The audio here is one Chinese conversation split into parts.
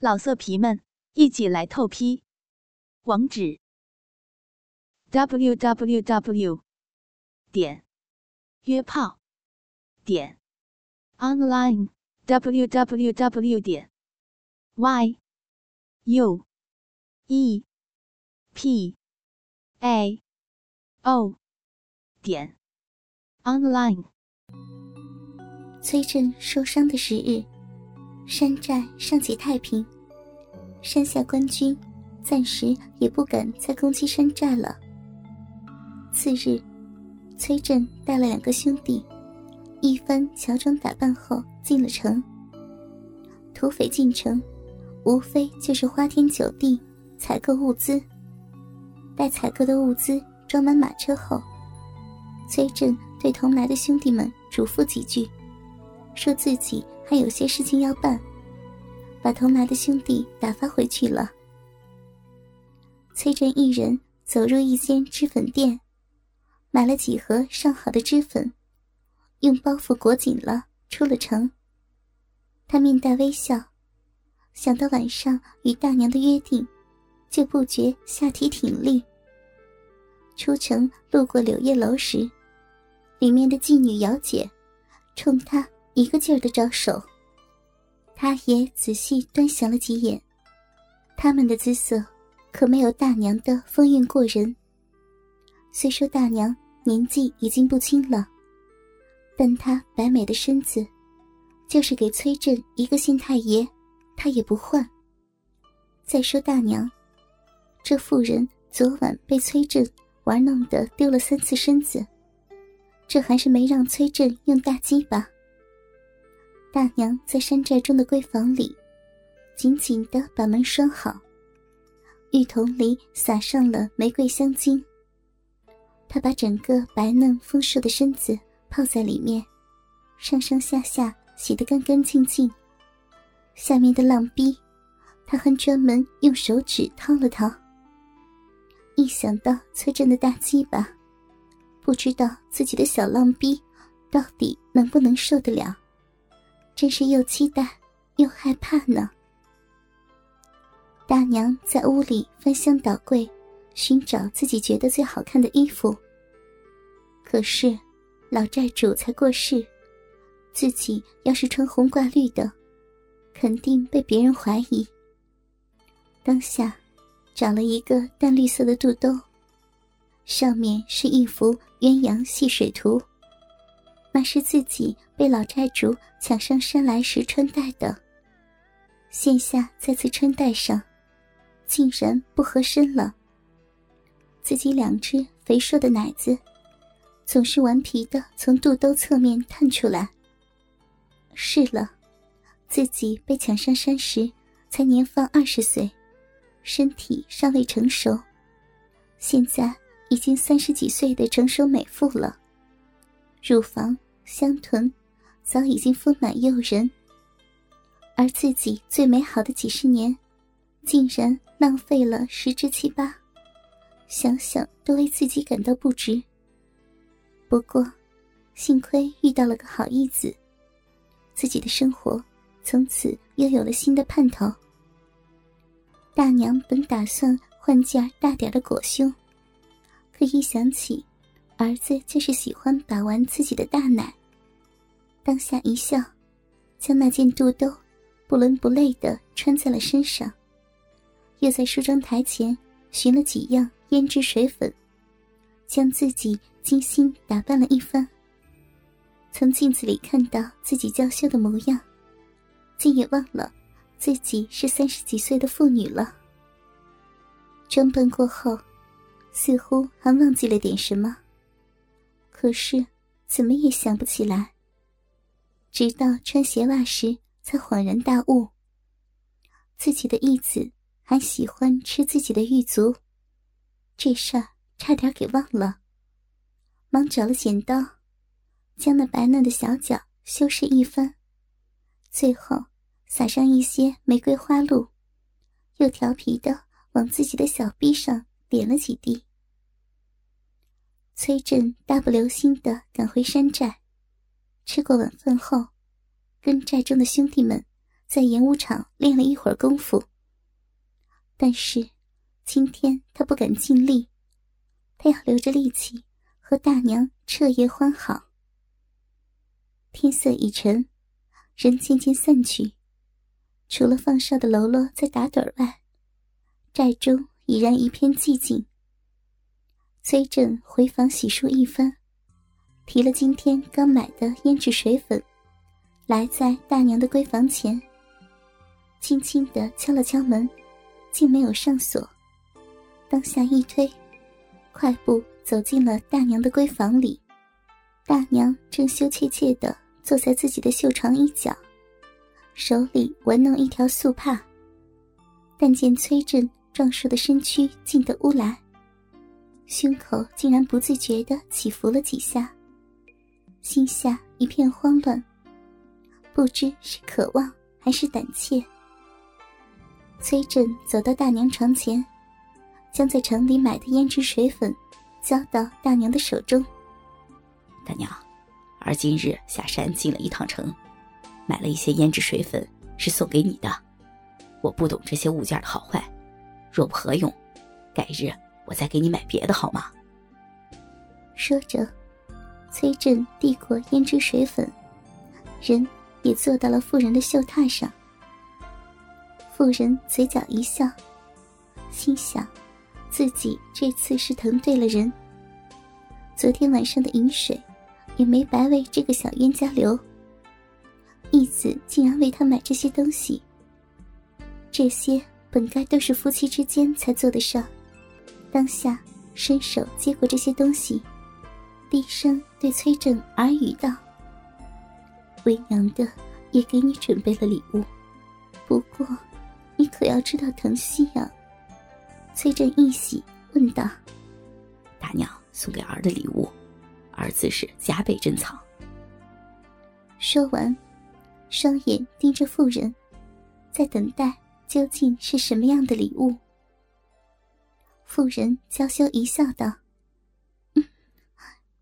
老色皮们，一起来透批！网址：w w w 点约炮点 online w w w 点 y u e p a o 点 online。崔振受伤的时日，山寨尚且太平，山下官军暂时也不敢再攻击山寨了。次日，崔振带了两个兄弟，一番乔装打扮后进了城。土匪进城，无非就是花天酒地，采购物资。待采购的物资装满马车后，崔振对同来的兄弟们嘱咐几句。说自己还有些事情要办，把同来的兄弟打发回去了。崔振一人走入一间脂粉店，买了几盒上好的脂粉，用包袱裹紧了，出了城。他面带微笑，想到晚上与大娘的约定，就不觉下体挺立。出城路过柳叶楼时，里面的妓女姚姐冲他。一个劲儿的招手，他也仔细端详了几眼，他们的姿色可没有大娘的风韵过人。虽说大娘年纪已经不轻了，但她白美的身子，就是给崔振一个县太爷，他也不换。再说大娘，这妇人昨晚被崔振玩弄的丢了三次身子，这还是没让崔振用大鸡巴。大娘在山寨中的闺房里，紧紧的把门拴好，浴桶里撒上了玫瑰香精。她把整个白嫩丰硕的身子泡在里面，上上下下洗得干干净净。下面的浪逼，她还专门用手指掏了掏。一想到崔振的大鸡巴，不知道自己的小浪逼到底能不能受得了。真是又期待又害怕呢。大娘在屋里翻箱倒柜，寻找自己觉得最好看的衣服。可是，老债主才过世，自己要是穿红挂绿的，肯定被别人怀疑。当下，找了一个淡绿色的肚兜，上面是一幅鸳鸯戏水图。那是自己被老寨主抢上山来时穿戴的。现下再次穿戴上，竟然不合身了。自己两只肥硕的奶子，总是顽皮的从肚兜侧面探出来。是了，自己被抢上山时才年方二十岁，身体尚未成熟，现在已经三十几岁的成熟美妇了，乳房。香臀早已经丰满诱人，而自己最美好的几十年，竟然浪费了十之七八，想想都为自己感到不值。不过，幸亏遇到了个好义子，自己的生活从此又有了新的盼头。大娘本打算换件大点的裹胸，可一想起儿子就是喜欢把玩自己的大奶。当下一笑，将那件肚兜不伦不类的穿在了身上，又在梳妆台前寻了几样胭脂水粉，将自己精心打扮了一番。从镜子里看到自己娇羞的模样，竟也忘了自己是三十几岁的妇女了。装扮过后，似乎还忘记了点什么，可是怎么也想不起来。直到穿鞋袜时，才恍然大悟。自己的义子还喜欢吃自己的玉足，这事儿差点给忘了。忙找了剪刀，将那白嫩的小脚修饰一番，最后撒上一些玫瑰花露，又调皮的往自己的小臂上点了几滴。崔振大步流星的赶回山寨。吃过晚饭后，跟寨中的兄弟们在演武场练了一会儿功夫，但是今天他不敢尽力，他要留着力气和大娘彻夜欢好。天色已沉，人渐渐散去，除了放哨的喽啰在打盹外，寨中已然一片寂静。崔振回房洗漱一番，提了今天刚买的胭脂水粉，来在大娘的闺房前。轻轻的敲了敲门，竟没有上锁。当下一推，快步走进了大娘的闺房里。大娘正羞怯怯的坐在自己的绣床一角，手里玩弄一条素帕。但见崔振壮硕的身躯进得屋来，胸口竟然不自觉的起伏了几下，心下一片慌乱，不知是渴望还是胆怯。崔振走到大娘床前，将在城里买的胭脂水粉交到大娘的手中。大娘，儿今日下山进了一趟城，买了一些胭脂水粉，是送给你的。我不懂这些物件的好坏，若不合用，改日我再给你买别的，好吗？说着，崔振递过胭脂水粉，人也坐到了妇人的绣榻上。妇人嘴角一笑，心想：自己这次是疼对了人。昨天晚上的饮水，也没白为这个小冤家留。义子竟然为他买这些东西，这些本该都是夫妻之间才做得上。当下伸手接过这些东西，低声对崔正耳语道：“为娘的也给你准备了礼物，不过……”你可要知道疼惜呀！崔振一喜，问道：“大娘送给儿的礼物，儿子是加倍珍藏。”说完，双眼盯着妇人，在等待究竟是什么样的礼物。妇人娇羞一笑，道：“，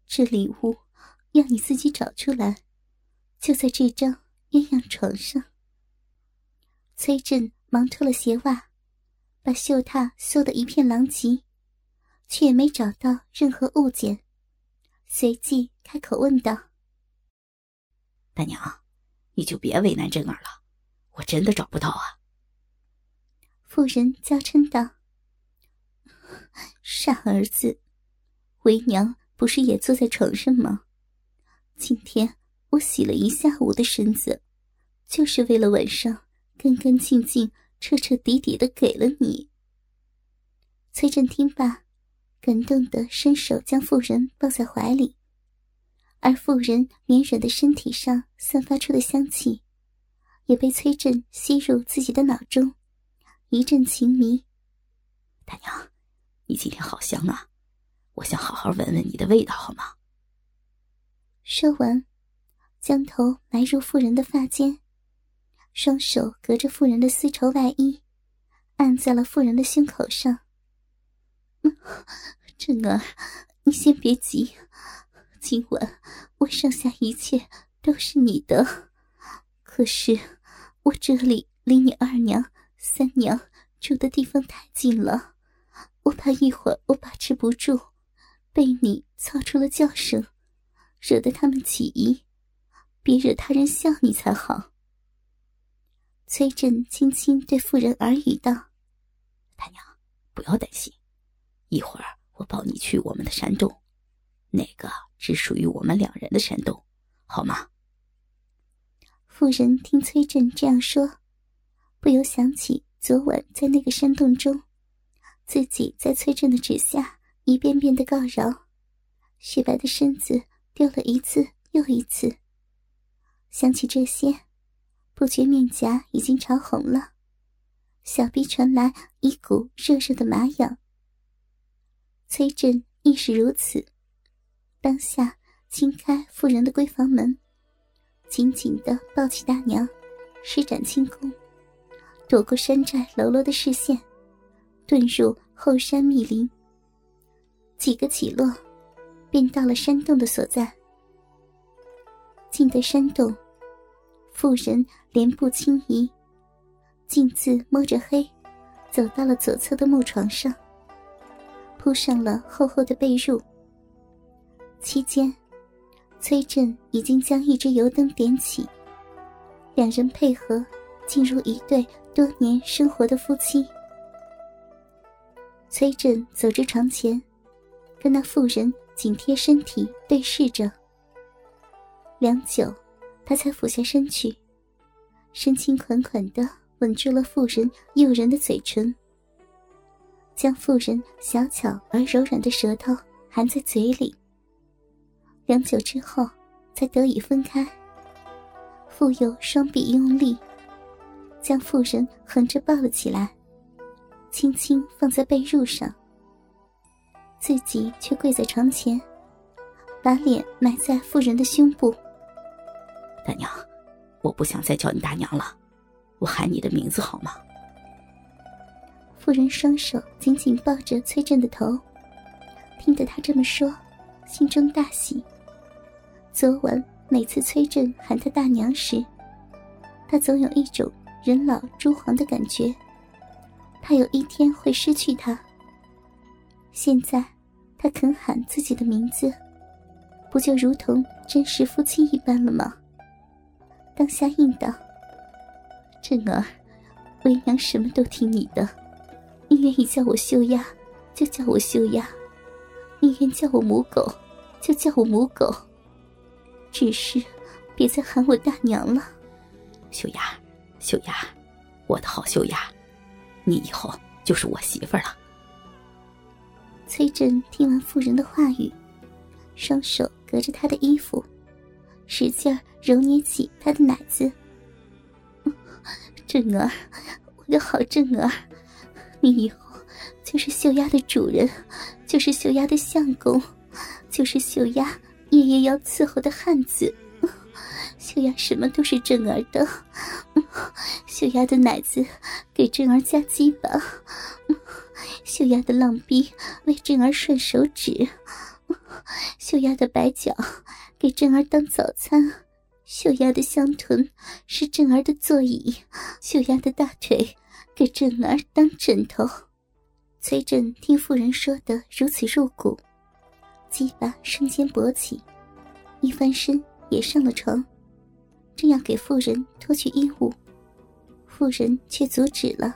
这礼物要你自己找出来，就在这张鸳鸯床上。”崔振。忙脱了鞋袜，把绣榻修得一片狼藉，却也没找到任何物件。随即开口问道：“大娘，你就别为难真儿了，我真的找不到啊。”妇人娇嗔道：“傻儿子，为娘不是也坐在床上吗？今天我洗了一下午的身子，就是为了晚上。”干干净净、彻彻底底的给了你。崔振听罢，感动的伸手将妇人抱在怀里，而妇人绵软的身体上散发出的香气，也被崔振吸入自己的脑中，一阵情迷。大娘，你今天好香啊！我想好好闻闻你的味道，好吗？说完，将头埋入妇人的发间。双手隔着妇人的丝绸外衣，按在了妇人的胸口上。振儿，你先别急，今晚我上下一切都是你的。可是我这里离你二娘、三娘住的地方太近了，我怕一会儿我把持不住，被你操出了叫声，惹得他们起疑，别惹他人笑你才好。崔振轻轻对妇人耳语道：“大娘，不要担心，一会儿我抱你去我们的山洞，那个只属于我们两人的山洞，好吗？”妇人听崔振这样说，不由想起昨晚在那个山洞中，自己在崔振的指下一遍遍的告饶，雪白的身子丢了一次又一次。想起这些。不觉面颊已经潮红了，小臂传来一股热热的麻痒。崔振亦是如此，当下轻开妇人的闺房门，紧紧的抱起大娘，施展轻功，躲过山寨喽啰的视线，遁入后山密林。几个起落，便到了山洞的所在。进得山洞。妇人莲步轻移，径自摸着黑，走到了左侧的木床上，铺上了厚厚的被褥。期间，崔振已经将一支油灯点起，两人配合，进入一对多年生活的夫妻。崔振走至床前，跟那妇人紧贴身体对视着。良久，他才俯下身去，深情款款的吻住了妇人诱人的嘴唇，将妇人小巧而柔软的舌头含在嘴里。良久之后，才得以分开。妇幼双臂用力，将妇人横着抱了起来，轻轻放在被褥上，自己却跪在床前，把脸埋在妇人的胸部。大娘，我不想再叫你大娘了，我喊你的名字好吗？妇人双手紧紧抱着崔振的头，听得他这么说，心中大喜。昨晚每次崔振喊他大娘时，他总有一种人老珠黄的感觉，他有一天会失去他。现在他肯喊自己的名字，不就如同真实夫妻一般了吗？当下应道：“振儿，为娘什么都听你的，你愿意叫我秀丫，就叫我秀丫；你愿叫我母狗，就叫我母狗。”只是，别再喊我大娘了，秀雅，秀雅，我的好秀雅，你以后就是我媳妇儿了。崔振听完妇人的话语，双手隔着她的衣服，使劲揉捏起她的奶子。振儿，我的好振儿，你以后就是秀丫的主人，就是秀丫的相公，就是秀丫。夜夜要伺候的汉子，秀雅什么都是振儿的。秀雅的奶子给振儿加鸡巴，秀雅的浪逼为正儿涮手指，秀雅的白脚给正儿当早餐，秀雅的香臀是正儿的座椅，秀雅的大腿给正儿当枕头。崔振听妇人说的如此入骨。鸡巴瞬间勃起，一翻身也上了床，正要给妇人脱去衣物，妇人却阻止了，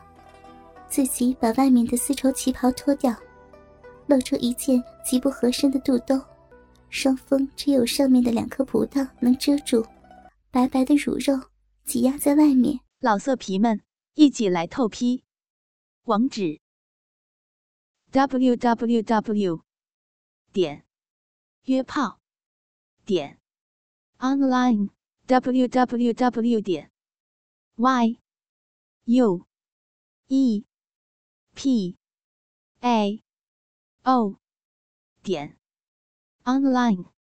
自己把外面的丝绸旗袍脱掉，露出一件极不合身的肚兜，双峰只有上面的两颗葡萄能遮住，白白的乳肉挤压在外面。老色皮们，一起来透批，网址：w w w. 点约炮点 online w w w 点 y u e p a o 点 online。